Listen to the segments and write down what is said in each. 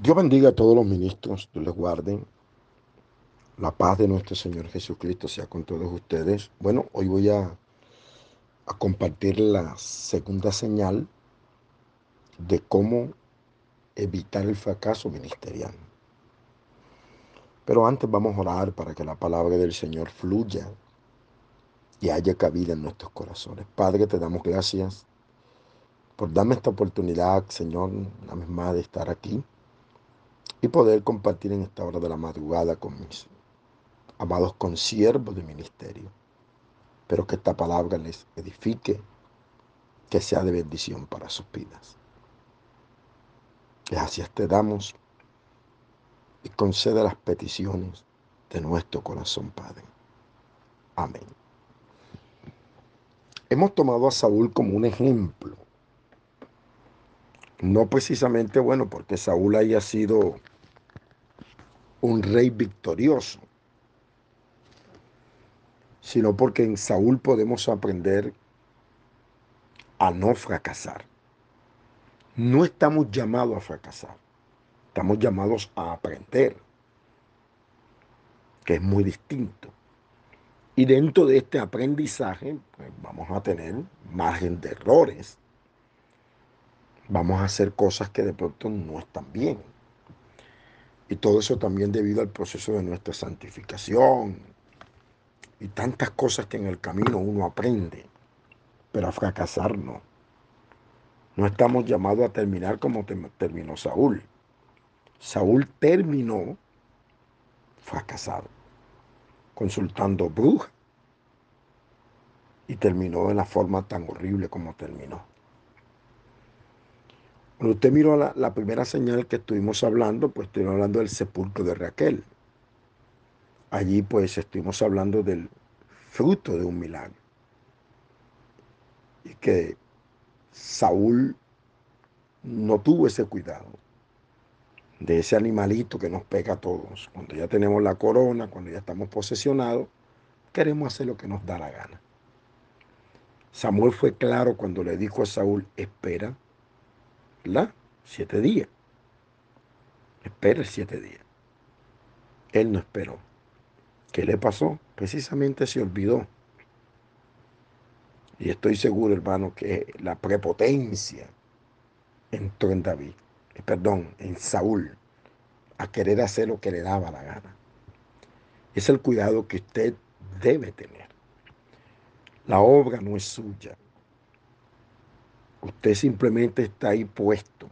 Dios bendiga a todos los ministros, Dios les guarde. La paz de nuestro Señor Jesucristo sea con todos ustedes. Bueno, hoy voy a, compartir la segunda señal de cómo evitar el fracaso ministerial. Pero antes vamos a orar para que la palabra del Señor fluya y haya cabida en nuestros corazones. Padre, te damos gracias por darme esta oportunidad, Señor, una vez de estar aquí y poder compartir en esta hora de la madrugada con mis amados consiervos de ministerio. Pero que esta palabra les edifique, que sea de bendición para sus vidas. Gracias te damos y concede las peticiones de nuestro corazón, Padre. Amén. Hemos tomado a Saúl como un ejemplo. No precisamente, bueno, porque Saúl haya sido un rey victorioso, sino porque en Saúl podemos aprender a no fracasar. No estamos llamados a fracasar, estamos llamados a aprender, que es muy distinto. Y dentro de este aprendizaje pues, vamos a tener margen de errores, vamos a hacer cosas que de pronto no están bien. Y todo eso también debido al proceso de nuestra santificación y tantas cosas que en el camino uno aprende, pero a fracasar no. No estamos llamados a terminar como terminó Saúl. Saúl terminó fracasado, consultando brujas y terminó de la forma tan horrible como terminó. Cuando usted miró la, primera señal que estuvimos hablando, pues estuvimos hablando del sepulcro de Raquel. Allí pues estuvimos hablando del fruto de un milagro. Y que Saúl no tuvo ese cuidado de ese animalito que nos pega a todos. Cuando ya tenemos la corona, cuando ya estamos posesionados, queremos hacer lo que nos da la gana. Samuel fue claro cuando le dijo a Saúl, espera ¿verdad? Siete días. Espera siete días. Él no esperó. ¿Qué le pasó? Precisamente se olvidó. Y estoy seguro, hermano, que la prepotencia entró en David, eh, perdón, en Saúl, a querer hacer lo que le daba la gana. Es el cuidado que usted debe tener. La obra no es suya, Usted simplemente está ahí puesto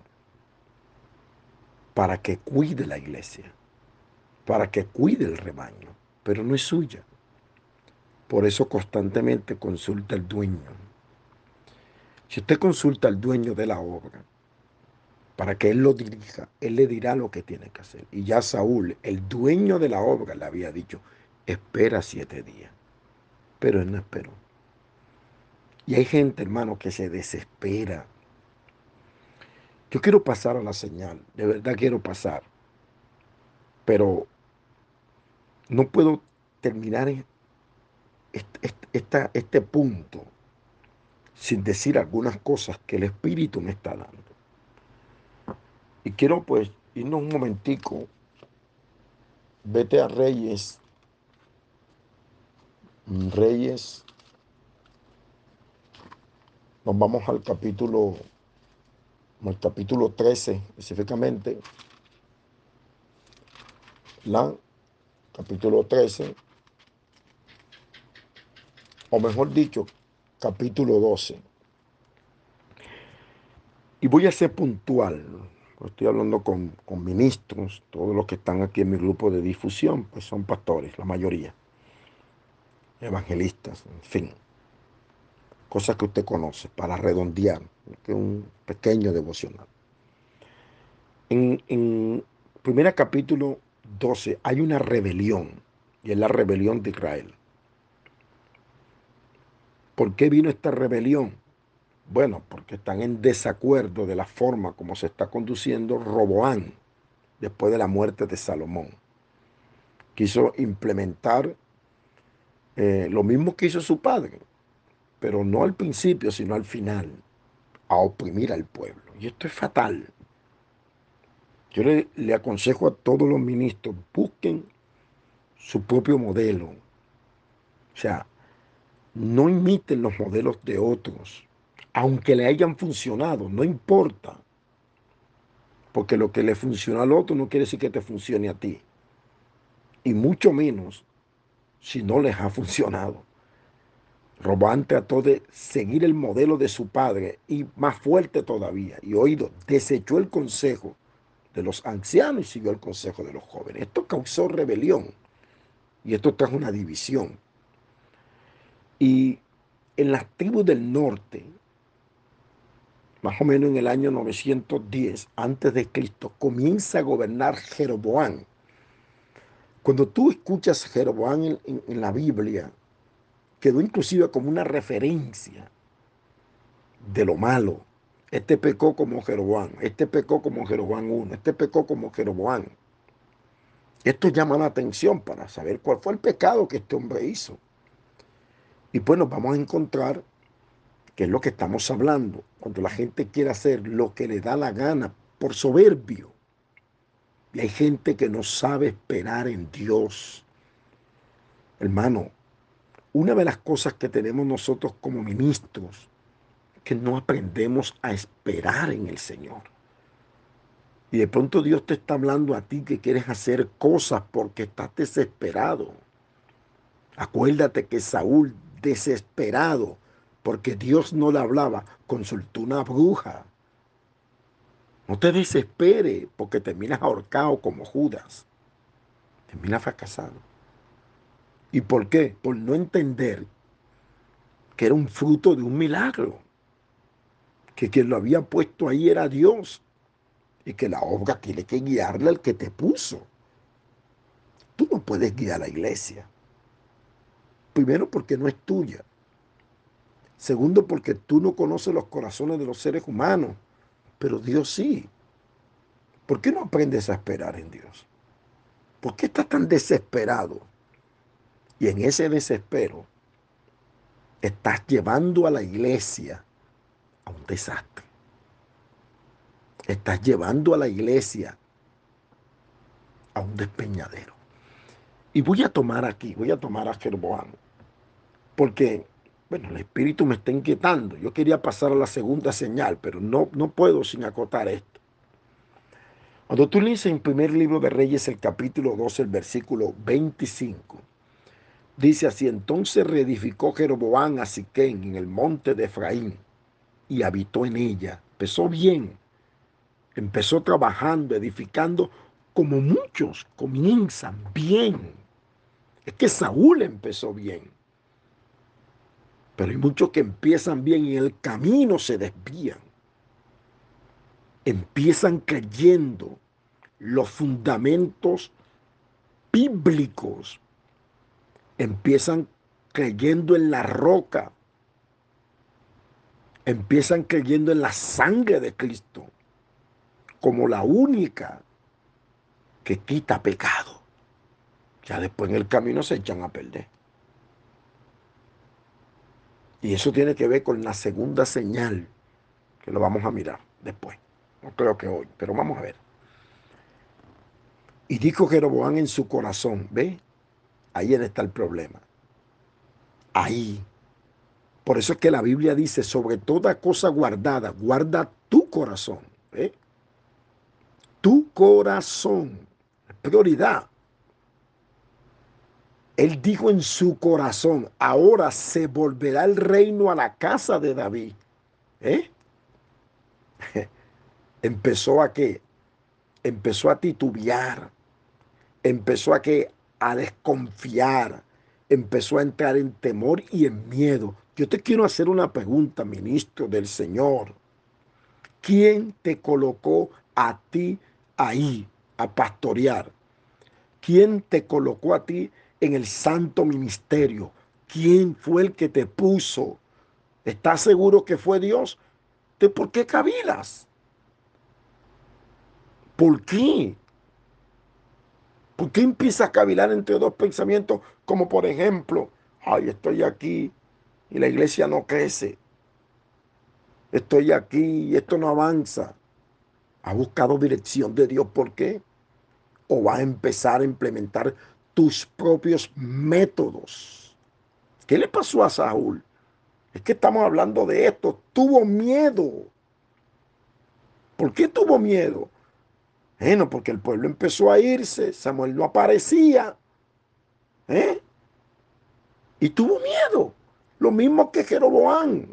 para que cuide la iglesia, para que cuide el rebaño, pero no es suya. Por eso constantemente consulta al dueño. Si usted consulta al dueño de la obra, para que él lo dirija, él le dirá lo que tiene que hacer. Y ya Saúl, el dueño de la obra, le había dicho, espera siete días. Pero él no esperó. Y hay gente, hermano, que se desespera. Yo quiero pasar a la señal, de verdad quiero pasar. Pero no puedo terminar este, este, punto sin decir algunas cosas que el Espíritu me está dando. Y quiero pues irnos un momentico, vete a Reyes, Reyes nos vamos al capítulo, al capítulo 13 específicamente. La capítulo 13, o mejor dicho, capítulo 12. Y voy a ser puntual. Estoy hablando con, con ministros, todos los que están aquí en mi grupo de difusión, pues son pastores, la mayoría, evangelistas, en fin cosas que usted conoce, para redondear, es un pequeño devocional. En, en primer capítulo 12 hay una rebelión, y es la rebelión de Israel. ¿Por qué vino esta rebelión? Bueno, porque están en desacuerdo de la forma como se está conduciendo Roboán después de la muerte de Salomón. Quiso implementar eh, lo mismo que hizo su padre, pero no al principio, sino al final, a oprimir al pueblo. Y esto es fatal. Yo le, aconsejo a todos los ministros, busquen su propio modelo. O sea, no imiten los modelos de otros, aunque le hayan funcionado, no importa. Porque lo que le funciona al otro no quiere decir que te funcione a ti. Y mucho menos si no les ha funcionado. Robán trató de seguir el modelo de su padre y más fuerte todavía. Y oído, desechó el consejo de los ancianos y siguió el consejo de los jóvenes. Esto causó rebelión y esto trajo una división. Y en las tribus del norte, más o menos en el año 910 antes de Cristo, comienza a gobernar Jeroboam. Cuando tú escuchas Jeroboam en, en la Biblia, quedó inclusive como una referencia de lo malo. Este pecó como Jeroboam, este pecó como Jeroboam 1, este pecó como Jeroboam. Esto llama la atención para saber cuál fue el pecado que este hombre hizo. Y pues nos vamos a encontrar que es lo que estamos hablando, cuando la gente quiere hacer lo que le da la gana por soberbio. Y hay gente que no sabe esperar en Dios. Hermano, una de las cosas que tenemos nosotros como ministros, que no aprendemos a esperar en el Señor. Y de pronto Dios te está hablando a ti que quieres hacer cosas porque estás desesperado. Acuérdate que Saúl, desesperado, porque Dios no le hablaba, consultó una bruja. No te desesperes porque terminas ahorcado como Judas. Terminas fracasado. ¿Y por qué? Por no entender que era un fruto de un milagro. Que quien lo había puesto ahí era Dios y que la obra tiene que guiarle al que te puso. Tú no puedes guiar a la iglesia. Primero porque no es tuya. Segundo porque tú no conoces los corazones de los seres humanos, pero Dios sí. ¿Por qué no aprendes a esperar en Dios? ¿Por qué estás tan desesperado? Y en ese desespero estás llevando a la iglesia a un desastre. Estás llevando a la iglesia a un despeñadero. Y voy a tomar aquí, voy a tomar a Jeroboam, porque, bueno, el espíritu me está inquietando. Yo quería pasar a la segunda señal, pero no, no puedo sin acotar esto. Cuando tú lees en primer libro de Reyes el capítulo 12, el versículo 25, dice así, entonces reedificó Jeroboam a Siquén en el monte de Efraín y habitó en ella. Empezó bien, Empezó trabajando, edificando, como muchos comienzan bien. Es que Saúl empezó bien. Pero hay muchos que empiezan bien y en el camino se desvían. Empiezan creyendo los fundamentos bíblicos. Empiezan creyendo en la roca. Empiezan creyendo en la sangre de Cristo como la única que quita pecado. Ya después en el camino se echan a perder. Y eso tiene que ver con la segunda señal, que lo vamos a mirar después. No creo que hoy, pero vamos a ver. Y dijo Jeroboam en su corazón, ¿ve? Ahí está el problema. Ahí. Por eso es que la Biblia dice, sobre toda cosa guardada, guarda tu corazón. ¿ve? tu corazón. Prioridad. Él dijo en su corazón, ahora se volverá el reino a la casa de David. ¿Eh? Empezó a qué? Empezó a titubear. Empezó a que a desconfiar. Empezó a entrar en temor y en miedo. Yo te quiero hacer una pregunta, ministro del Señor. ¿Quién te colocó a ti ahí a pastorear? ¿Quién te colocó a ti en el santo ministerio? ¿Quién fue el que te puso? ¿Estás seguro que fue Dios? ¿De por qué cavilas? ¿Por qué? ¿Por qué empiezas a cavilar entre dos pensamientos como por ejemplo, ay, estoy aquí y la iglesia no crece? Estoy aquí y esto no avanza. ¿Ha buscado dirección de Dios? ¿Por qué? ¿O va a empezar a implementar tus propios métodos? ¿Qué le pasó a Saúl? Es que estamos hablando de esto. Tuvo miedo. ¿Por qué tuvo miedo? Bueno, porque el pueblo empezó a irse, Samuel no aparecía. ¿eh? Y tuvo miedo. Lo mismo que Jeroboam.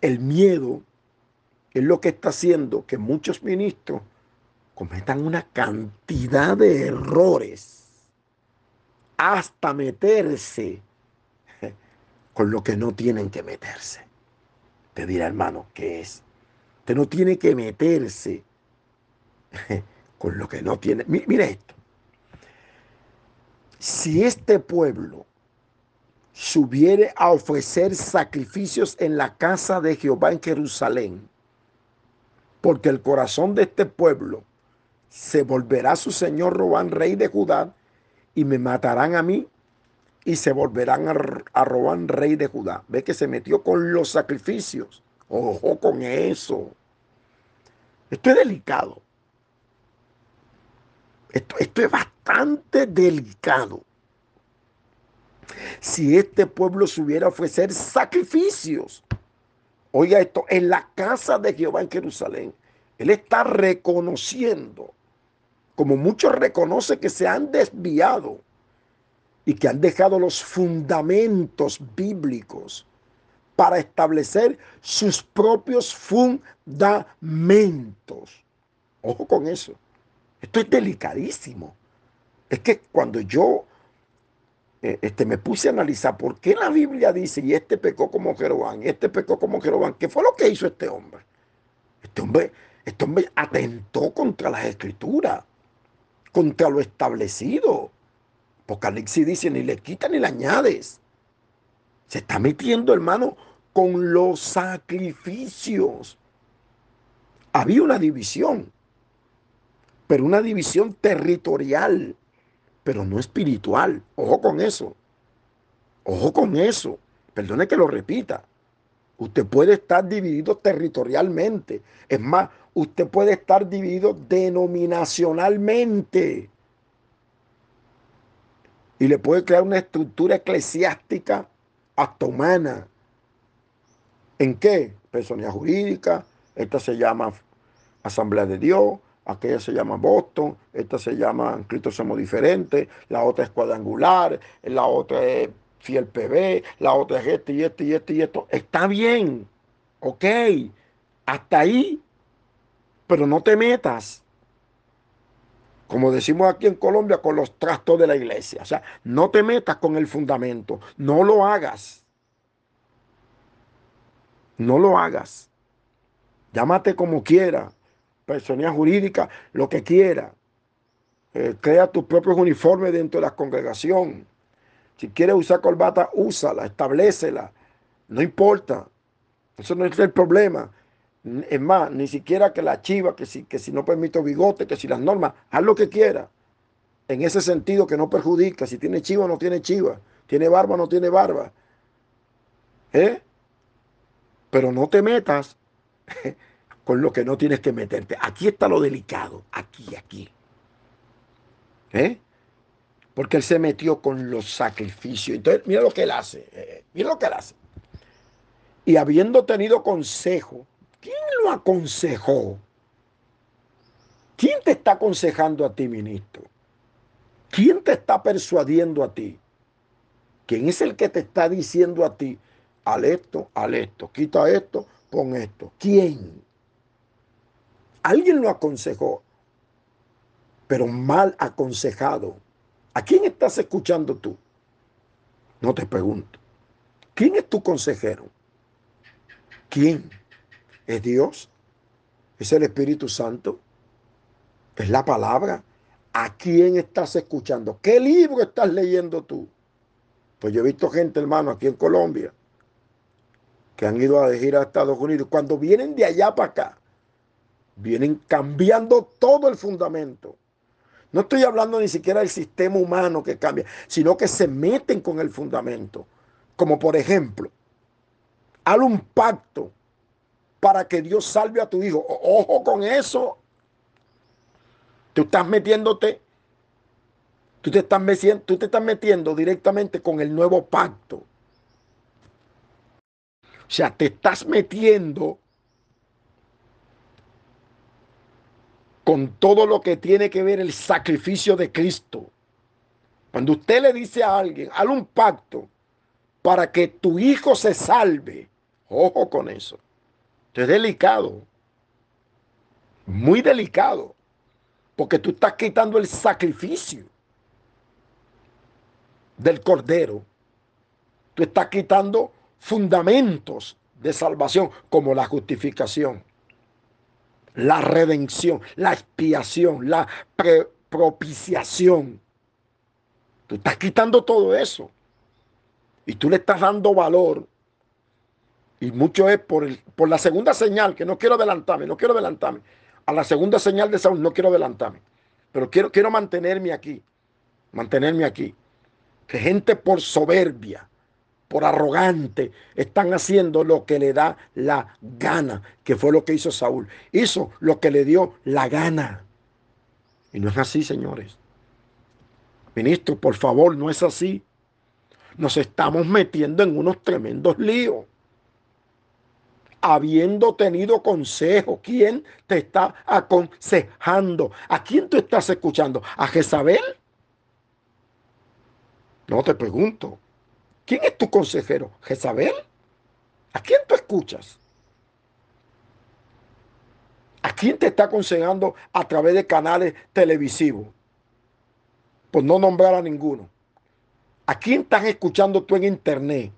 El miedo es lo que está haciendo que muchos ministros cometan una cantidad de errores hasta meterse con lo que no tienen que meterse. Te dirá, hermano, ¿qué es? Usted no tiene que meterse con lo que no tiene. Mira esto. Si este pueblo subiere a ofrecer sacrificios en la casa de Jehová en Jerusalén, porque el corazón de este pueblo se volverá su señor Robán, rey de Judá, y me matarán a mí, y se volverán a, a Robán, rey de Judá. Ve que se metió con los sacrificios. Ojo con eso. Esto es delicado. Esto, esto es bastante delicado. Si este pueblo subiera a ofrecer sacrificios, oiga esto, en la casa de Jehová en Jerusalén, él está reconociendo, como muchos reconocen que se han desviado y que han dejado los fundamentos bíblicos para establecer sus propios fundamentos. Ojo con eso. Esto es delicadísimo. Es que cuando yo eh, este, me puse a analizar por qué la Biblia dice, y este pecó como Jeroboam, y este pecó como Jeroboam, ¿qué fue lo que hizo este hombre? Este hombre, este hombre atentó contra las escrituras, contra lo establecido. Apocalipsis dice, ni le quita ni le añades. Se está metiendo, hermano, con los sacrificios. Había una división, pero una división territorial pero no espiritual. Ojo con eso. Ojo con eso. Perdone que lo repita. Usted puede estar dividido territorialmente. Es más, usted puede estar dividido denominacionalmente. Y le puede crear una estructura eclesiástica hasta humana. ¿En qué? Personalidad jurídica. Esta se llama Asamblea de Dios aquella se llama Boston, esta se llama Cristo Somos Diferentes, la otra es cuadrangular, la otra es Fiel PB, la otra es este y este y este y esto. Está bien, ok, hasta ahí, pero no te metas, como decimos aquí en Colombia, con los trastos de la iglesia. O sea, no te metas con el fundamento, no lo hagas. No lo hagas. Llámate como quiera, personalidad jurídica, lo que quiera. Eh, crea tus propios uniformes dentro de la congregación. Si quieres usar corbata, úsala, establecela. No importa. Eso no es el problema. Es más, ni siquiera que la chiva, que si, que si no permito bigote, que si las normas, haz lo que quiera. En ese sentido que no perjudica. Si tiene chiva no tiene chiva. Tiene barba no tiene barba. ¿Eh? Pero no te metas con lo que no tienes que meterte. Aquí está lo delicado, aquí, aquí. ¿Eh? Porque él se metió con los sacrificios. Entonces, mira lo que él hace. Eh, mira lo que él hace. Y habiendo tenido consejo, ¿quién lo aconsejó? ¿Quién te está aconsejando a ti, ministro? ¿Quién te está persuadiendo a ti? ¿Quién es el que te está diciendo a ti, al esto, al esto, quita esto, pon esto? ¿Quién? Alguien lo aconsejó, pero mal aconsejado. ¿A quién estás escuchando tú? No te pregunto. ¿Quién es tu consejero? ¿Quién? ¿Es Dios? ¿Es el Espíritu Santo? ¿Es la palabra? ¿A quién estás escuchando? ¿Qué libro estás leyendo tú? Pues yo he visto gente, hermano, aquí en Colombia, que han ido a ir a Estados Unidos. Cuando vienen de allá para acá, Vienen cambiando todo el fundamento. No estoy hablando ni siquiera del sistema humano que cambia, sino que se meten con el fundamento. Como por ejemplo, haz un pacto para que Dios salve a tu hijo. Ojo con eso. Tú estás metiéndote, tú te estás metiendo, tú te estás metiendo directamente con el nuevo pacto. O sea, te estás metiendo con todo lo que tiene que ver el sacrificio de Cristo. Cuando usted le dice a alguien, haz un pacto para que tu hijo se salve, ojo con eso. Es delicado, muy delicado, porque tú estás quitando el sacrificio del cordero. Tú estás quitando fundamentos de salvación como la justificación la redención, la expiación, la propiciación. Tú estás quitando todo eso. Y tú le estás dando valor. Y mucho es por, el, por la segunda señal, que no quiero adelantarme, no quiero adelantarme. A la segunda señal de Saúl no quiero adelantarme. Pero quiero, quiero mantenerme aquí. Mantenerme aquí. Que gente por soberbia, por arrogante, están haciendo lo que le da la gana, que fue lo que hizo Saúl. Hizo lo que le dio la gana. Y no es así, señores. Ministro, por favor, no es así. Nos estamos metiendo en unos tremendos líos. Habiendo tenido consejo, ¿quién te está aconsejando? ¿A quién tú estás escuchando? ¿A Jezabel? No te pregunto. ¿Quién es tu consejero? ¿Jezabel? ¿A quién tú escuchas? ¿A quién te está aconsejando a través de canales televisivos? Pues no nombrar a ninguno. ¿A quién estás escuchando tú en internet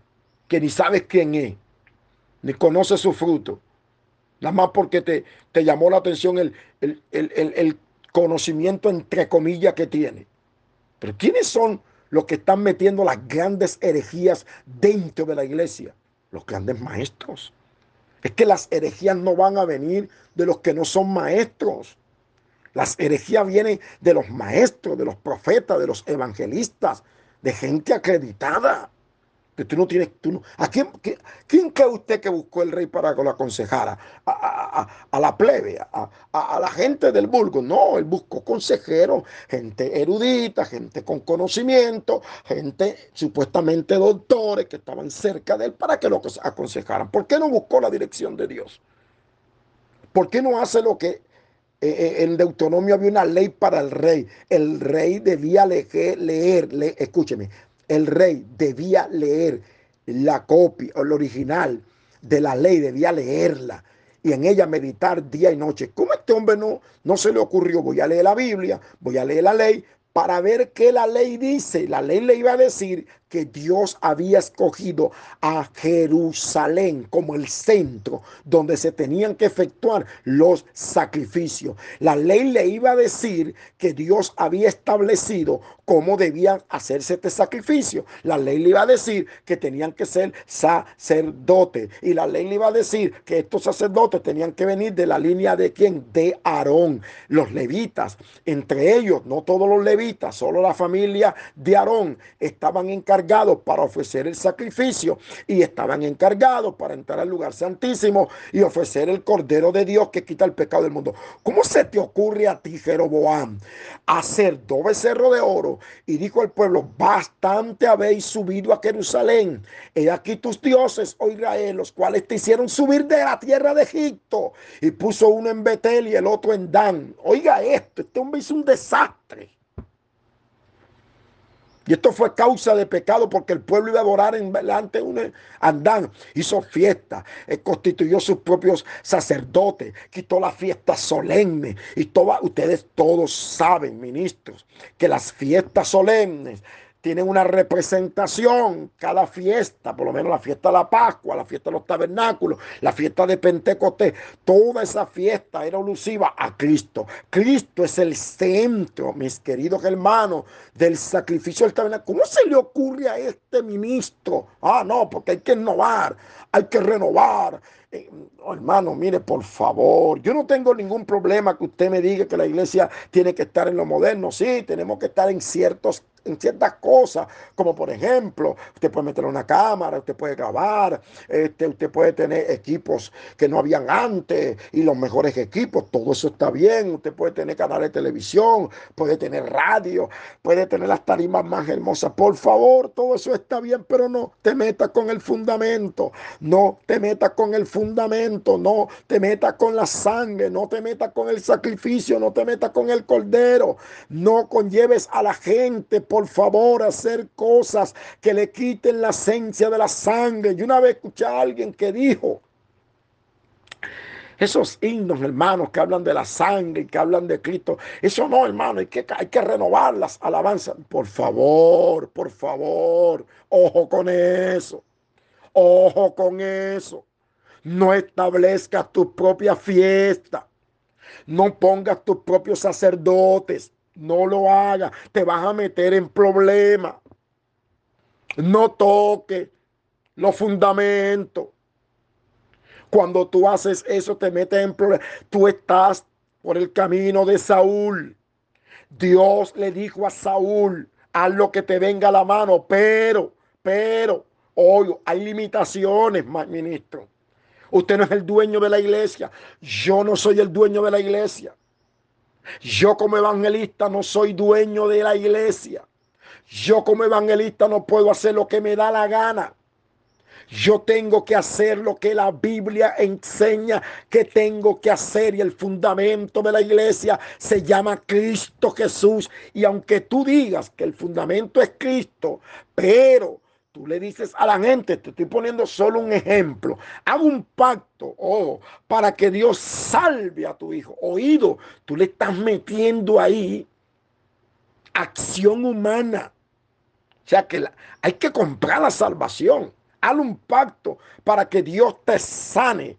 que ni sabes quién es, ni conoces su fruto? Nada más porque te, te llamó la atención el, el, el conocimiento entre comillas que tiene. Pero ¿quiénes son los que están metiendo las grandes herejías dentro de la iglesia, los grandes maestros. Es que las herejías no van a venir de los que no son maestros. Las herejías vienen de los maestros, de los profetas, de los evangelistas, de gente acreditada que tú no tienes, tú ¿a quién, quién, cree usted que buscó el rey para que lo aconsejara? A, la plebe, a, la gente del vulgo. No, él buscó consejeros, gente erudita, gente con conocimiento, gente supuestamente doctores que estaban cerca de él para que lo aconsejaran. ¿Por qué no buscó la dirección de Dios? ¿Por qué no hace lo que eh, eh, en Deuteronomio había una ley para el rey? El rey debía leer, leer escúcheme, el rey debía leer la copia o el original de la ley, debía leerla y en ella meditar día y noche. ¿Cómo este hombre no, no se le ocurrió? Voy a leer la Biblia, voy a leer la ley para ver qué la ley dice. La ley le iba a decir que Dios había escogido a Jerusalén como el centro donde se tenían que efectuar los sacrificios. La ley le iba a decir que Dios había establecido cómo debían hacerse este sacrificio. La ley le iba a decir que tenían que ser sacerdotes. Y la ley le iba a decir que estos sacerdotes tenían que venir de la línea de quién? De Aarón. Los levitas, entre ellos, no todos los levitas, solo la familia de Aarón estaban encargados para ofrecer el sacrificio y estaban encargados para entrar al lugar santísimo y ofrecer el Cordero de Dios que quita el pecado del mundo. ¿Cómo se te ocurre a ti, Jeroboam, hacer dos becerros de oro? Y dijo al pueblo, bastante habéis subido a Jerusalén. He aquí tus dioses, oh Israel, los cuales te hicieron subir de la tierra de Egipto. Y puso uno en Betel y el otro en Dan. Oiga esto, este hizo un desastre. Y esto fue causa de pecado porque el pueblo iba a adorar en delante de un andán. Hizo fiesta, eh, constituyó sus propios sacerdotes, quitó la fiesta solemne. Y todas, ustedes todos saben, ministros, que las fiestas solemnes tienen una representación cada fiesta, por lo menos la fiesta de la Pascua, la fiesta de los tabernáculos, la fiesta de Pentecostés, toda esa fiesta era alusiva a Cristo. Cristo es el centro, mis queridos hermanos, del sacrificio del tabernáculo. ¿Cómo se le ocurre a este ministro? Ah, no, porque hay que innovar, hay que renovar. Oh, hermano, mire, por favor, yo no tengo ningún problema que usted me diga que la iglesia tiene que estar en lo moderno. Sí, tenemos que estar en ciertos en ciertas cosas, como por ejemplo, usted puede meter una cámara, usted puede grabar, este, usted puede tener equipos que no habían antes y los mejores equipos, todo eso está bien, usted puede tener canales de televisión, puede tener radio, puede tener las tarimas más hermosas, por favor, todo eso está bien, pero no te metas con el fundamento, no te metas con el fundamento, no te metas con la sangre, no te metas con el sacrificio, no te metas con el cordero, no conlleves a la gente, por favor, a hacer cosas que le quiten la esencia de la sangre. Y una vez escuché a alguien que dijo, esos himnos, hermanos, que hablan de la sangre y que hablan de Cristo. Eso no, hermano, hay que, hay que renovar las alabanzas. Por favor, por favor, ojo con eso. Ojo con eso. No establezcas tu propia fiesta. No pongas tus propios sacerdotes. No lo hagas. Te vas a meter en problemas. No toques los fundamentos. Cuando tú haces eso, te metes en problemas. Tú estás por el camino de Saúl. Dios le dijo a Saúl, haz lo que te venga a la mano, pero, pero, hoy hay limitaciones, ministro. Usted no es el dueño de la iglesia. Yo no soy el dueño de la iglesia. Yo como evangelista no soy dueño de la iglesia. Yo como evangelista no puedo hacer lo que me da la gana. Yo tengo que hacer lo que la Biblia enseña que tengo que hacer y el fundamento de la iglesia se llama Cristo Jesús. Y aunque tú digas que el fundamento es Cristo, pero Tú le dices a la gente, te estoy poniendo solo un ejemplo, hago un pacto, oh, para que Dios salve a tu hijo. Oído, tú le estás metiendo ahí acción humana. O sea que hay que comprar la salvación. Haz un pacto para que Dios te sane,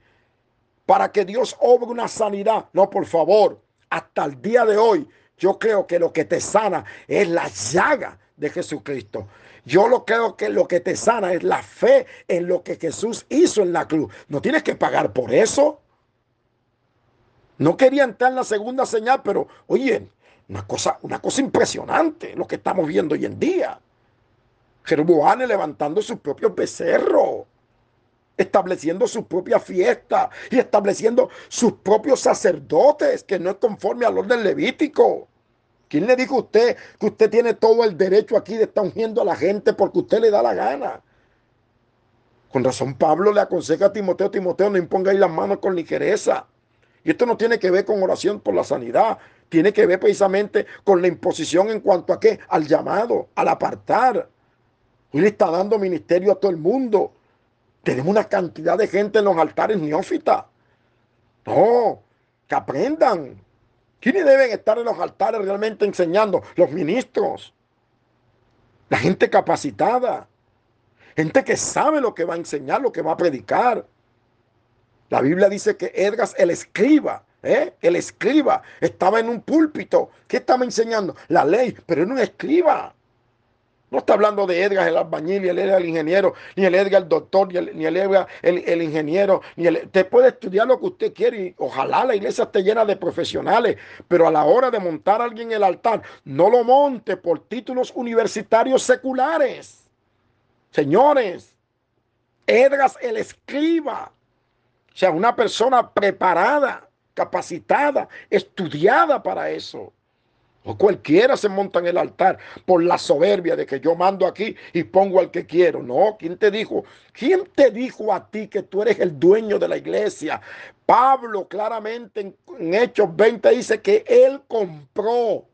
para que Dios obre una sanidad. No, por favor, hasta el día de hoy, yo creo que lo que te sana es la llaga de Jesucristo. Yo lo creo que lo que te sana es la fe en lo que Jesús hizo en la cruz. No tienes que pagar por eso. No quería entrar en la segunda señal, pero oye, una cosa, una cosa impresionante lo que estamos viendo hoy en día. Jeroboam levantando su propio becerro, estableciendo su propia fiesta y estableciendo sus propios sacerdotes, que no es conforme al orden levítico. ¿Quién le dijo a usted que usted tiene todo el derecho aquí de estar ungiendo a la gente porque usted le da la gana? Con razón Pablo le aconseja a Timoteo, Timoteo, no impongáis las manos con ligereza. Y esto no tiene que ver con oración por la sanidad, tiene que ver precisamente con la imposición en cuanto a qué, al llamado, al apartar. Hoy le está dando ministerio a todo el mundo. Tenemos una cantidad de gente en los altares neófitas. No, que aprendan, ¿Quiénes deben estar en los altares realmente enseñando? Los ministros, la gente capacitada, gente que sabe lo que va a enseñar, lo que va a predicar. La Biblia dice que Edras, el escriba, ¿eh? el escriba, estaba en un púlpito. ¿Qué estaba enseñando? La ley, pero era un escriba. No está hablando de Edgar el albañil, ni el Edgar el ingeniero, ni el Edgar el doctor, ni el, ni el Edgar el, ingeniero. Ni el, usted puede estudiar lo que usted quiere y ojalá la iglesia esté llena de profesionales, pero a la hora de montar a alguien en el altar, no lo monte por títulos universitarios seculares. Señores, Edgar el escriba, o sea, una persona preparada, capacitada, estudiada para eso. O cualquiera se monta en el altar por la soberbia de que yo mando aquí y pongo al que quiero. No, ¿quién te dijo? ¿Quién te dijo a ti que tú eres el dueño de la iglesia? Pablo claramente en, en Hechos 20 dice que él compró.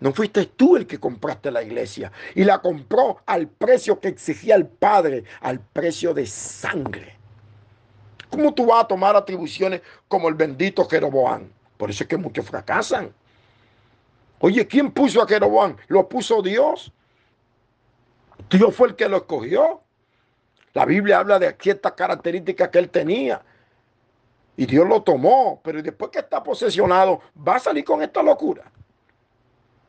No fuiste tú el que compraste la iglesia y la compró al precio que exigía el Padre, al precio de sangre. ¿Cómo tú vas a tomar atribuciones como el bendito Jeroboam? Por eso es que muchos fracasan. Oye, ¿quién puso a Jeroboam? ¿Lo puso Dios? Dios fue el que lo escogió. La Biblia habla de ciertas características que él tenía. Y Dios lo tomó. Pero después que está posesionado, va a salir con esta locura.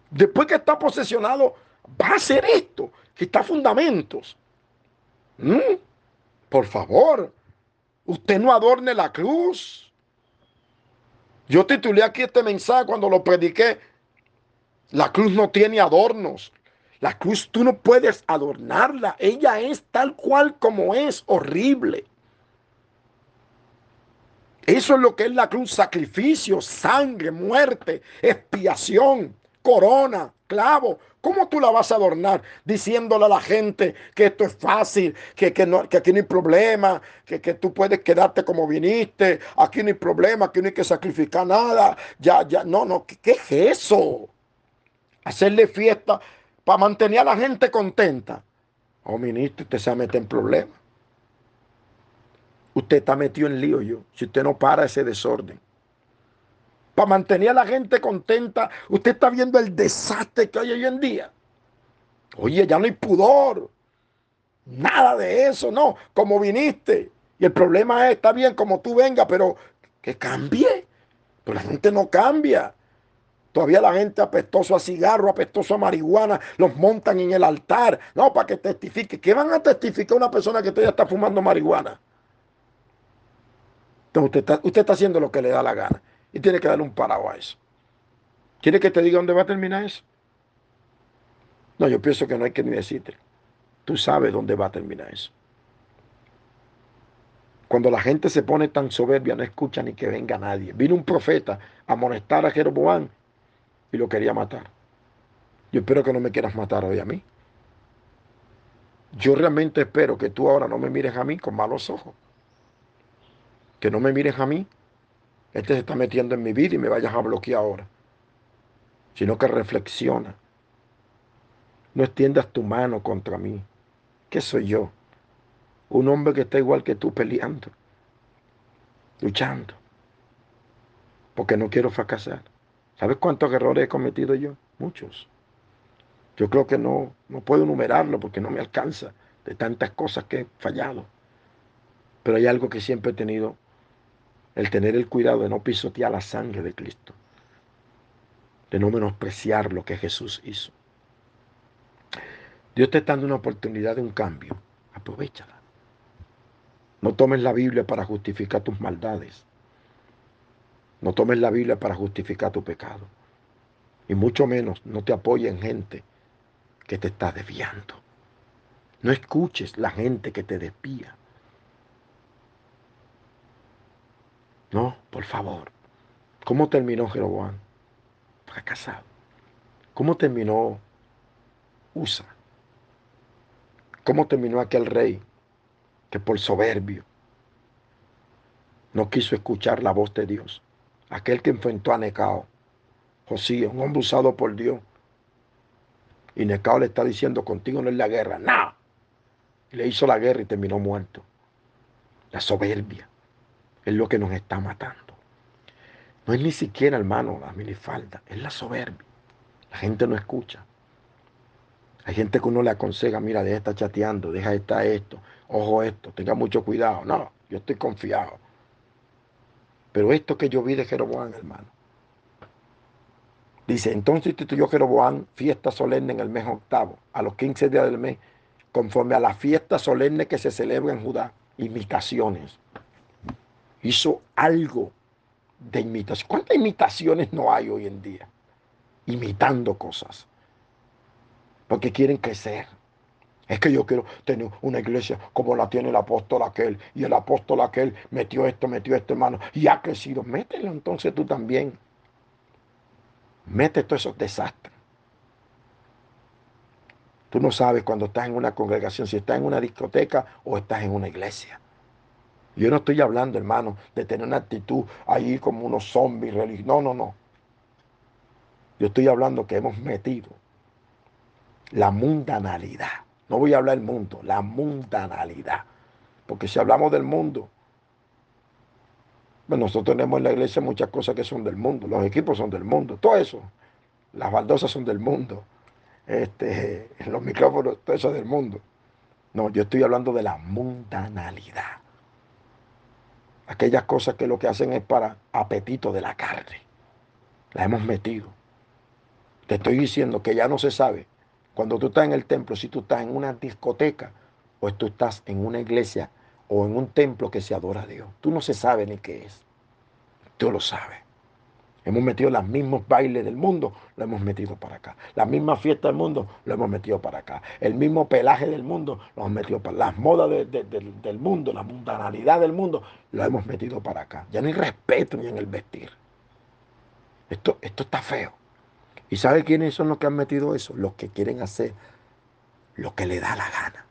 Después que está posesionado, va a hacer esto. Que está fundamentos. ¿Mm? Por favor, usted no adorne la cruz. Yo titulé aquí este mensaje cuando lo prediqué La cruz no tiene adornos. La cruz tú no puedes adornarla. Ella es tal cual como es, horrible. Eso es lo que es la cruz, sacrificio, sangre, muerte, expiación, corona, clavo. ¿Cómo tú la vas a adornar diciéndole a la gente que esto es fácil, que, que, no, que aquí no hay problema, que, que, tú puedes quedarte como viniste, aquí no hay problema, aquí no hay que sacrificar nada? Ya, ya, no, no, ¿qué, qué es eso? Hacerle fiesta para mantener a la gente contenta. Oh, ministro, usted se va a meter en problemas. Usted está metido en lío yo, si usted no para ese desorden. Para mantener a la gente contenta, usted está viendo el desastre que hay hoy en día. Oye, ya no hay pudor. Nada de eso, no. Como viniste. Y el problema es, está bien como tú vengas, pero que cambie. Pero la gente no cambia. Todavía la gente apestoso a cigarro, apestoso a marihuana, los montan en el altar. No, para que testifique. ¿Qué van a testificar una persona que todavía está fumando marihuana? Entonces usted está, usted está haciendo lo que le da la gana. Y tiene que darle un parado a eso. ¿Quiere que te diga dónde va a terminar eso? No, yo pienso que no hay que ni decirte. Tú sabes dónde va a terminar eso. Cuando la gente se pone tan soberbia, no escucha ni que venga nadie. Vino un profeta a amonestar a Jeroboam y lo quería matar. Yo espero que no me quieras matar hoy a mí. Yo realmente espero que tú ahora no me mires a mí con malos ojos. Que no me mires a mí. Este se está metiendo en mi vida y me vayas a bloquear ahora. Sino que reflexiona. No extiendas tu mano contra mí. ¿Qué soy yo? Un hombre que está igual que tú peleando. Luchando. Porque no quiero fracasar. ¿Sabes cuántos errores he cometido yo? Muchos. Yo creo que no, no puedo enumerarlo porque no me alcanza de tantas cosas que he fallado. Pero hay algo que siempre he tenido, el tener el cuidado de no pisotear la sangre de Cristo, de no menospreciar lo que Jesús hizo. Dios te está dando una oportunidad de un cambio. Aprovechala. No tomes la Biblia para justificar tus maldades. No tomes la Biblia para justificar tu pecado. Y mucho menos no te apoyen en gente que te está desviando. No escuches la gente que te desvía. No, por favor. ¿Cómo terminó Jeroboam? Fracasado. ¿Cómo terminó Usa? ¿Cómo terminó aquel rey que por soberbio no quiso escuchar la voz de Dios? Aquel que enfrentó a Necao, Josías, un hombre usado por Dios. Y Necao le está diciendo, contigo no es la guerra, no. Y le hizo la guerra y terminó muerto. La soberbia es lo que nos está matando. No es ni siquiera, hermano, la minifalda, es la soberbia. La gente no escucha. Hay gente que uno le aconseja, mira, deja estar chateando, deja estar esto, ojo esto, tenga mucho cuidado. No, yo estoy confiado. Pero esto que yo vi de Jeroboam, hermano. Dice, entonces instituyó Jeroboam fiesta solemne en el mes octavo, a los 15 días del mes, conforme a la fiesta solemne que se celebra en Judá, imitaciones. Hizo algo de imitación. ¿Cuántas imitaciones no hay hoy en día? Imitando cosas. Porque quieren crecer. Es que yo quiero tener una iglesia como la tiene el apóstol aquel. Y el apóstol aquel metió esto, metió esto, hermano. Y ha crecido. Mételo entonces tú también. Mete todos esos desastres. Tú no sabes cuando estás en una congregación, si estás en una discoteca o estás en una iglesia. Yo no estoy hablando, hermano, de tener una actitud ahí como unos zombies religiosos. No, no, no. Yo estoy hablando que hemos metido la mundanalidad no voy a hablar del mundo, la mundanalidad. Porque si hablamos del mundo, bueno, nosotros tenemos en la iglesia muchas cosas que son del mundo. Los equipos son del mundo, todo eso. Las baldosas son del mundo. Este, los micrófonos, todo eso es del mundo. No, yo estoy hablando de la mundanalidad. Aquellas cosas que lo que hacen es para apetito de la carne. La hemos metido. Te estoy diciendo que ya no se sabe cuando tú estás en el templo, si tú estás en una discoteca o tú estás en una iglesia o en un templo que se adora a Dios, tú no se sabe ni qué es. Tú lo sabes. Hemos metido los mismos bailes del mundo, lo hemos metido para acá. La misma fiesta del mundo, lo hemos metido para acá. El mismo pelaje del mundo, lo hemos metido para Las modas del mundo, la mundanalidad del mundo, lo hemos metido para acá. Ya no hay respeto ni en el vestir. Esto, esto está feo. ¿Y sabe quiénes son los que han metido eso? Los que quieren hacer lo que le da la gana.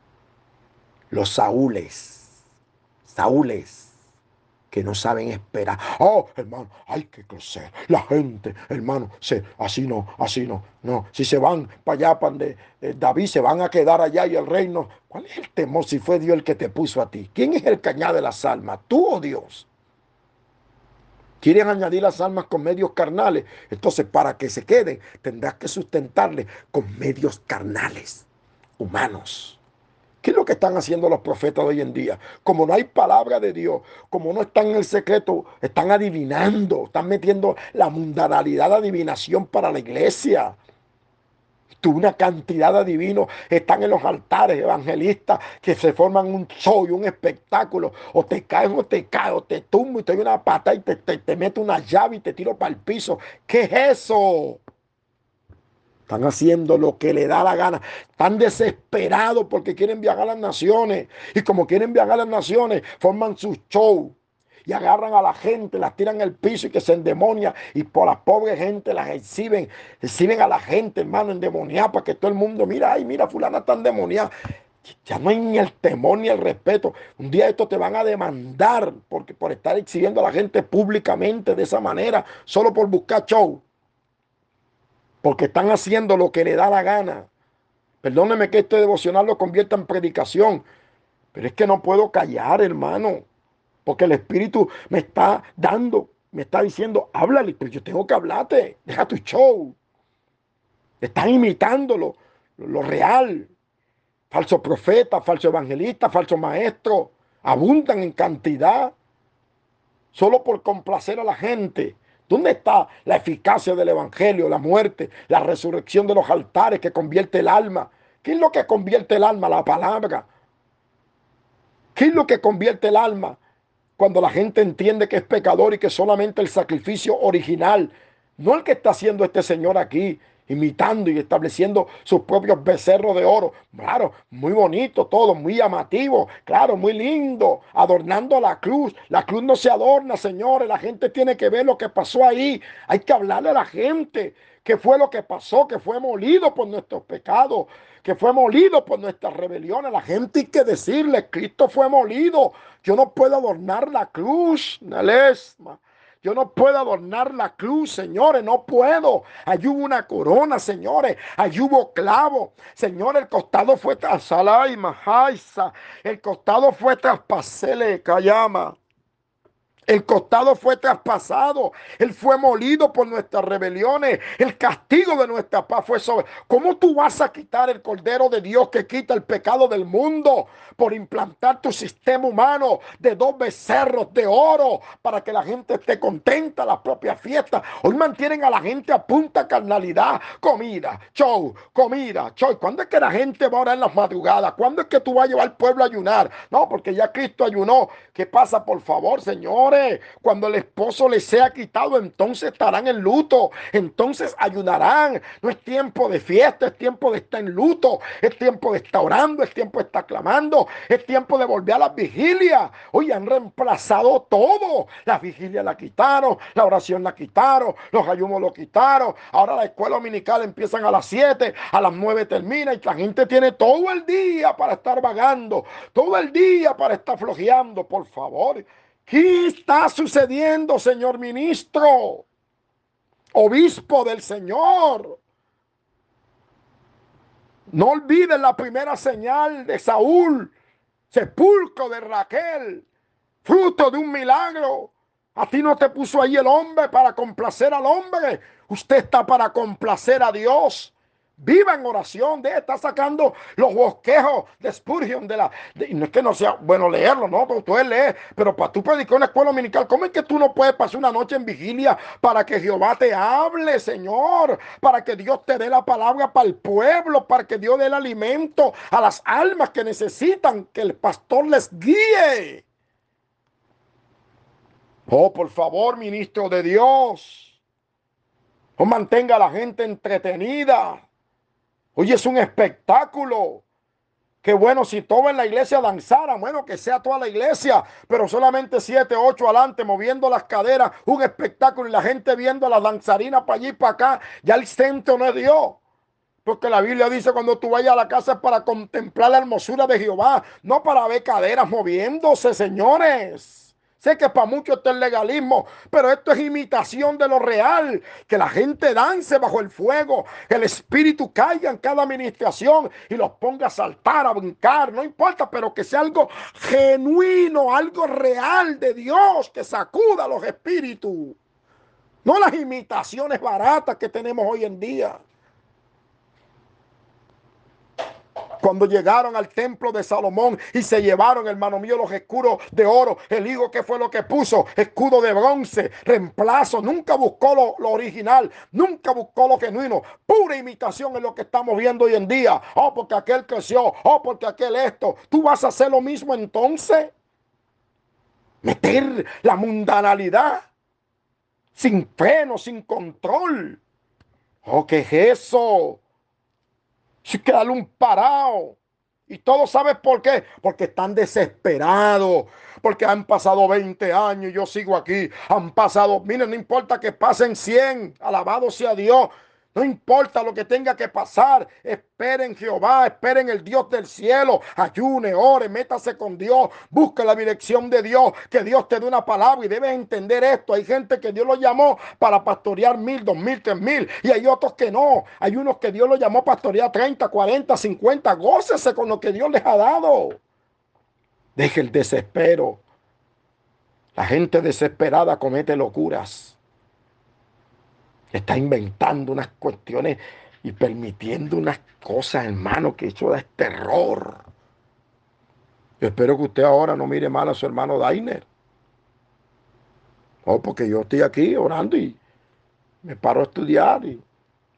Los saúles. Saúles que no saben esperar. Oh, hermano, hay que crecer. La gente, hermano, se, así no, así no, no. Si se van para allá, para donde eh, David, se van a quedar allá y el reino. ¿Cuál es el temor si fue Dios el que te puso a ti? ¿Quién es el que añade las almas? ¿Tú o Dios? Quieren añadir las almas con medios carnales. Entonces, para que se queden, tendrás que sustentarle con medios carnales, humanos. ¿Qué es lo que están haciendo los profetas hoy en día? Como no hay palabra de Dios, como no están en el secreto, están adivinando, están metiendo la mundanalidad de adivinación para la iglesia. Una cantidad de adivinos están en los altares evangelistas que se forman un show y un espectáculo. O te caes o te caes, o te tumbo y te doy una pata y te, te, te meto una llave y te tiro para el piso. ¿Qué es eso? Están haciendo lo que le da la gana. Están desesperados porque quieren viajar a las naciones. Y como quieren viajar a las naciones, forman su show. Y agarran a la gente, las tiran al piso y que se endemonia. Y por la pobre gente las exhiben. Exhiben a la gente, hermano, endemoniada para que todo el mundo, mira, ay, mira, fulana está endemoniada. Ya no hay ni el temor ni el respeto. Un día esto te van a demandar porque por estar exhibiendo a la gente públicamente de esa manera, solo por buscar show porque están haciendo lo que le da la gana. Perdóneme que este devocional lo convierta en predicación, pero es que no puedo callar, hermano, porque el Espíritu me está dando, me está diciendo, háblale, pero yo tengo que hablarte, deja tu show. Están imitándolo, lo real. Falso profeta, falso evangelista, falso maestro, abundan en cantidad, solo por complacer a la gente. ¿Dónde está la eficacia del Evangelio, la muerte, la resurrección de los altares que convierte el alma? ¿Qué es lo que convierte el alma? La palabra. ¿Qué es lo que convierte el alma? Cuando la gente entiende que es pecador y que solamente el sacrificio original, no el que está haciendo este Señor aquí, imitando y estableciendo sus propios becerros de oro. Claro, muy bonito todo, muy llamativo, claro, muy lindo, adornando la cruz. La cruz no se adorna, señores, la gente tiene que ver lo que pasó ahí. Hay que hablarle a la gente qué fue lo que pasó, que fue molido por nuestros pecados, que fue molido por nuestras rebeliones. La gente hay que decirle, Cristo fue molido. Yo no puedo adornar la cruz, Nalesma. Yo no puedo adornar la cruz, señores, no puedo. Allí hubo una corona, señores. Allí hubo clavo. Señor, el costado fue tras El costado fue traspasele, callama. El costado fue traspasado. Él fue molido por nuestras rebeliones. El castigo de nuestra paz fue sobre. ¿Cómo tú vas a quitar el Cordero de Dios que quita el pecado del mundo por implantar tu sistema humano de dos becerros de oro para que la gente esté contenta la propia fiesta? Hoy mantienen a la gente a punta carnalidad. Comida, show, comida, show. ¿Cuándo es que la gente va a orar en las madrugadas? ¿Cuándo es que tú vas a llevar al pueblo a ayunar? No, porque ya Cristo ayunó. ¿Qué pasa, por favor, Señor? Cuando el esposo les sea quitado, entonces estarán en luto. Entonces ayudarán. No es tiempo de fiesta, es tiempo de estar en luto. Es tiempo de estar orando, es tiempo de estar clamando. Es tiempo de volver a las vigilias. Hoy han reemplazado todo. La vigilia la quitaron, la oración la quitaron, los ayunos lo quitaron. Ahora la escuela dominical empiezan a las 7, a las 9 termina y la gente tiene todo el día para estar vagando, todo el día para estar flojeando. Por favor, ¿Qué está sucediendo, señor ministro? Obispo del Señor. No olviden la primera señal de Saúl, sepulcro de Raquel, fruto de un milagro. A ti no te puso ahí el hombre para complacer al hombre. Usted está para complacer a Dios. Viva en oración, de estar sacando los bosquejos de Spurgeon de la. no es que no sea bueno leerlo, no, pero tú lees, pero para tú predicar una escuela dominical, ¿cómo es que tú no puedes pasar una noche en vigilia para que Jehová te hable, Señor? Para que Dios te dé la palabra para el pueblo, para que Dios dé el alimento a las almas que necesitan que el pastor les guíe. Oh, por favor, ministro de Dios. o mantenga a la gente entretenida. Oye, es un espectáculo. Qué bueno si todo en la iglesia danzara, bueno, que sea toda la iglesia, pero solamente siete, ocho adelante, moviendo las caderas, un espectáculo y la gente viendo a las danzarinas para allí y para acá. Ya el centro no es Dios. Porque la Biblia dice cuando tú vayas a la casa es para contemplar la hermosura de Jehová, no para ver caderas moviéndose, señores. Sé que para muchos esto es legalismo, pero esto es imitación de lo real. Que la gente dance bajo el fuego, que el espíritu caiga en cada administración y los ponga a saltar, a brincar, no importa, pero que sea algo genuino, algo real de Dios que sacuda los espíritus. No las imitaciones baratas que tenemos hoy en día. Cuando llegaron al templo de Salomón y se llevaron, hermano mío, los escudos de oro, el hijo que fue lo que puso, escudo de bronce, reemplazo, nunca buscó lo, original, nunca buscó lo genuino, pura imitación en lo que estamos viendo hoy en día. Oh, porque aquel creció, oh, porque aquel esto. ¿Tú vas a hacer lo mismo entonces? Meter la mundanalidad sin freno, sin control. Oh, ¿qué es eso? Que darle un parado. Y todos saben por qué. Porque están desesperados. Porque han pasado 20 años y yo sigo aquí. Han pasado, miren, no importa que pasen 100. Alabado sea Dios. No importa lo que tenga que pasar, esperen Jehová, esperen el Dios del cielo, ayune, ore, métase con Dios, busque la dirección de Dios, que Dios te dé una palabra y debes entender esto. Hay gente que Dios lo llamó para pastorear mil, dos mil, tres mil, y hay otros que no. Hay unos que Dios lo llamó pastorear 30, 40, 50. Gócese con lo que Dios les ha dado. Deje el desespero. La gente desesperada comete locuras está inventando unas cuestiones y permitiendo unas cosas, hermano, que eso da terror. Yo espero que usted ahora no mire mal a su hermano Dainer. Oh, porque yo estoy aquí orando y me paro a estudiar y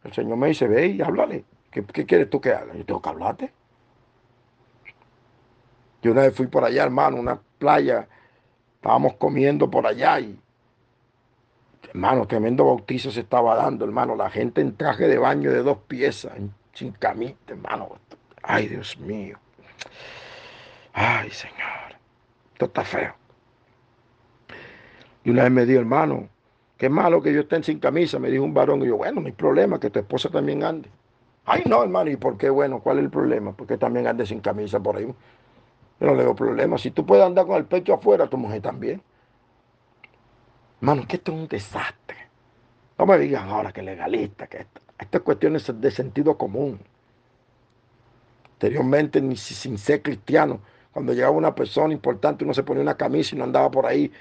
el Señor me dice, ve y háblale. ¿Qué, qué quieres tú que haga? Yo tengo que hablarte. Yo una vez fui por allá, hermano, una playa. Estábamos comiendo por allá y Hermano, tremendo bautizo se estaba dando, hermano. La gente en traje de baño de dos piezas, sin camita, hermano. Ay, Dios mío. Ay, Señor. Esto está feo. Y una vez me dijo, hermano, qué malo que yo esté sin camisa, me dijo un varón. Y yo, bueno, no hay problema, que tu esposa también ande. Ay, no, hermano, ¿y por qué? Bueno, ¿cuál es el problema? Porque también ande sin camisa por ahí. Yo no le digo problema. Si tú puedes andar con el pecho afuera, tu mujer también. Hermano, que esto es un desastre. No me digan ahora que legalista, que esto. Estas cuestiones de sentido común. Anteriormente, ni sin ser cristiano, cuando llegaba una persona importante, uno se ponía una camisa y no andaba por ahí.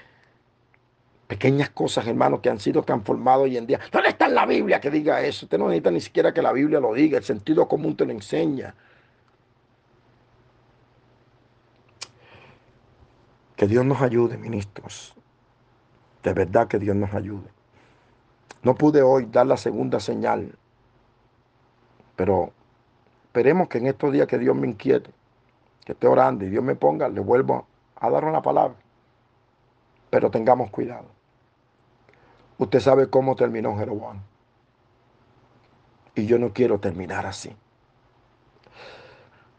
Pequeñas cosas, hermano, que han sido transformadas hoy en día. ¿Dónde está la Biblia que diga eso? Usted no necesita ni siquiera que la Biblia lo diga. El sentido común te lo enseña. Que Dios nos ayude, ministros. De verdad que Dios nos ayude. No pude hoy dar la segunda señal, pero esperemos que en estos días que Dios me inquiete, que esté orando y Dios me ponga, le vuelvo a dar una palabra. Pero tengamos cuidado. Usted sabe cómo terminó Jeroboam. Y yo no quiero terminar así.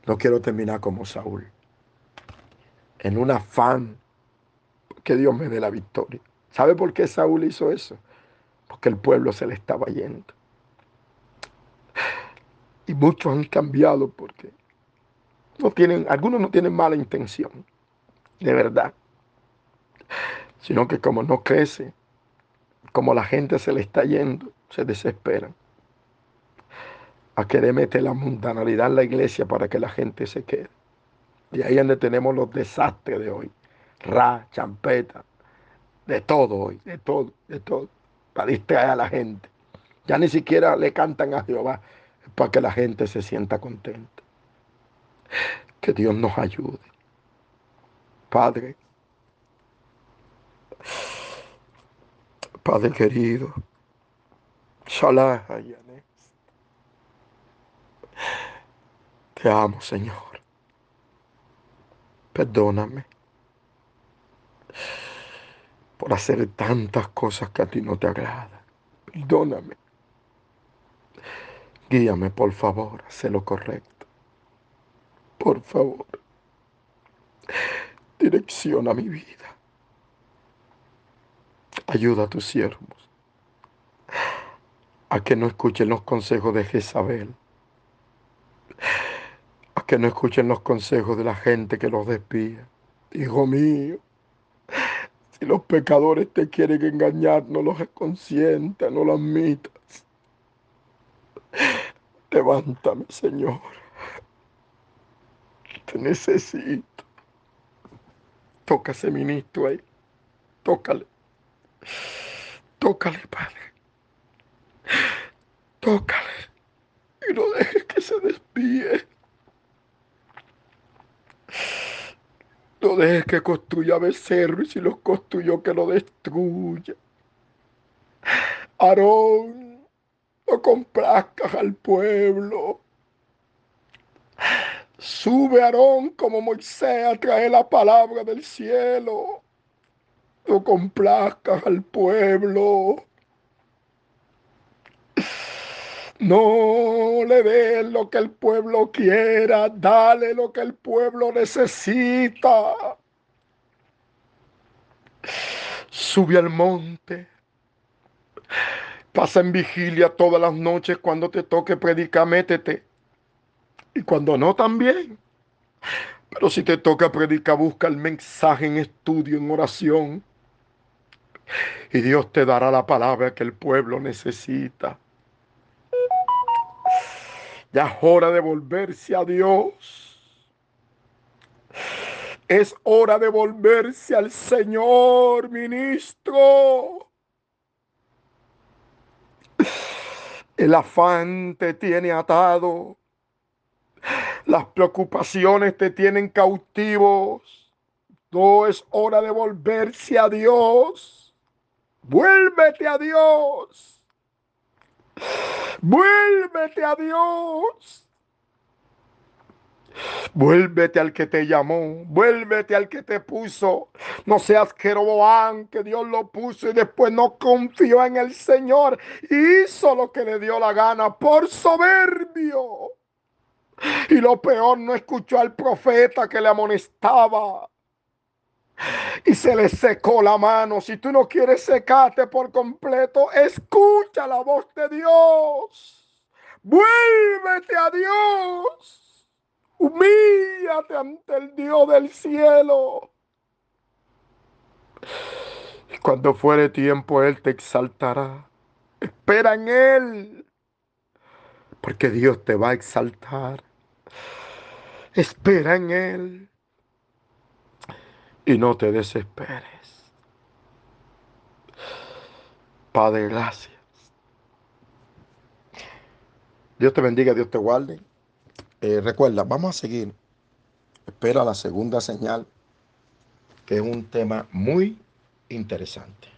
No quiero terminar como Saúl. En un afán que Dios me dé la victoria. ¿Sabe por qué Saúl hizo eso? Porque el pueblo se le estaba yendo. Y muchos han cambiado porque no tienen, algunos no tienen mala intención, de verdad. Sino que como no crece, como la gente se le está yendo, se desesperan a querer meter la mundanalidad en la iglesia para que la gente se quede. Y ahí es donde tenemos los desastres de hoy. Ra, champeta, de todo hoy, de todo, de todo, para distraer a la gente. Ya ni siquiera le cantan a Jehová para que la gente se sienta contenta. Que Dios nos ayude. Padre, Padre querido, Salah Te amo, Señor. Perdóname por hacer tantas cosas que a ti no te agradan. Perdóname. Guíame, por favor, a lo correcto. Por favor, direcciona mi vida. Ayuda a tus siervos a que no escuchen los consejos de Jezabel, a que no escuchen los consejos de la gente que los despía. Hijo mío, si los pecadores te quieren engañar, no los consientas, no lo admitas. Levántame, Señor. Te necesito. Toca ese ministro ahí. Tócale. Tócale, Padre. Tócale. Y no dejes que se desvíe. No dejes que construya becerro y si los construyó que lo destruya. Aarón, no complazcas al pueblo. Sube Aarón como Moisés a traer la palabra del cielo. No complazcas al pueblo. No le des lo que el pueblo quiera, dale lo que el pueblo necesita. Sube al monte. Pasa en vigilia todas las noches cuando te toque predicar, métete. Y cuando no, también. Pero si te toca predicar, busca el mensaje en estudio, en oración. Y Dios te dará la palabra que el pueblo necesita. Ya es hora de volverse a Dios. Es hora de volverse al Señor, ministro. El afán te tiene atado. Las preocupaciones te tienen cautivos. No es hora de volverse a Dios. Vuélvete a Dios. Vuélvete a Dios. Vuélvete al que te llamó, vuélvete al que te puso. No seas Jeroboam, que Dios lo puso y después no confió en el Señor. Hizo lo que le dio la gana por soberbio. Y lo peor, no escuchó al profeta que le amonestaba y se le secó la mano. Si tú no quieres secarte por completo, escucha la voz de Dios. Vuélvete a Dios. Humíllate ante el Dios del cielo. Y cuando fuere tiempo, Él te exaltará. Espera en Él. Porque Dios te va a exaltar. Espera en Él y no te desesperes. Padre, gracias. Dios te bendiga, Dios te guarde. Eh, recuerda, vamos a seguir. Espera la segunda señal, que es un tema muy interesante.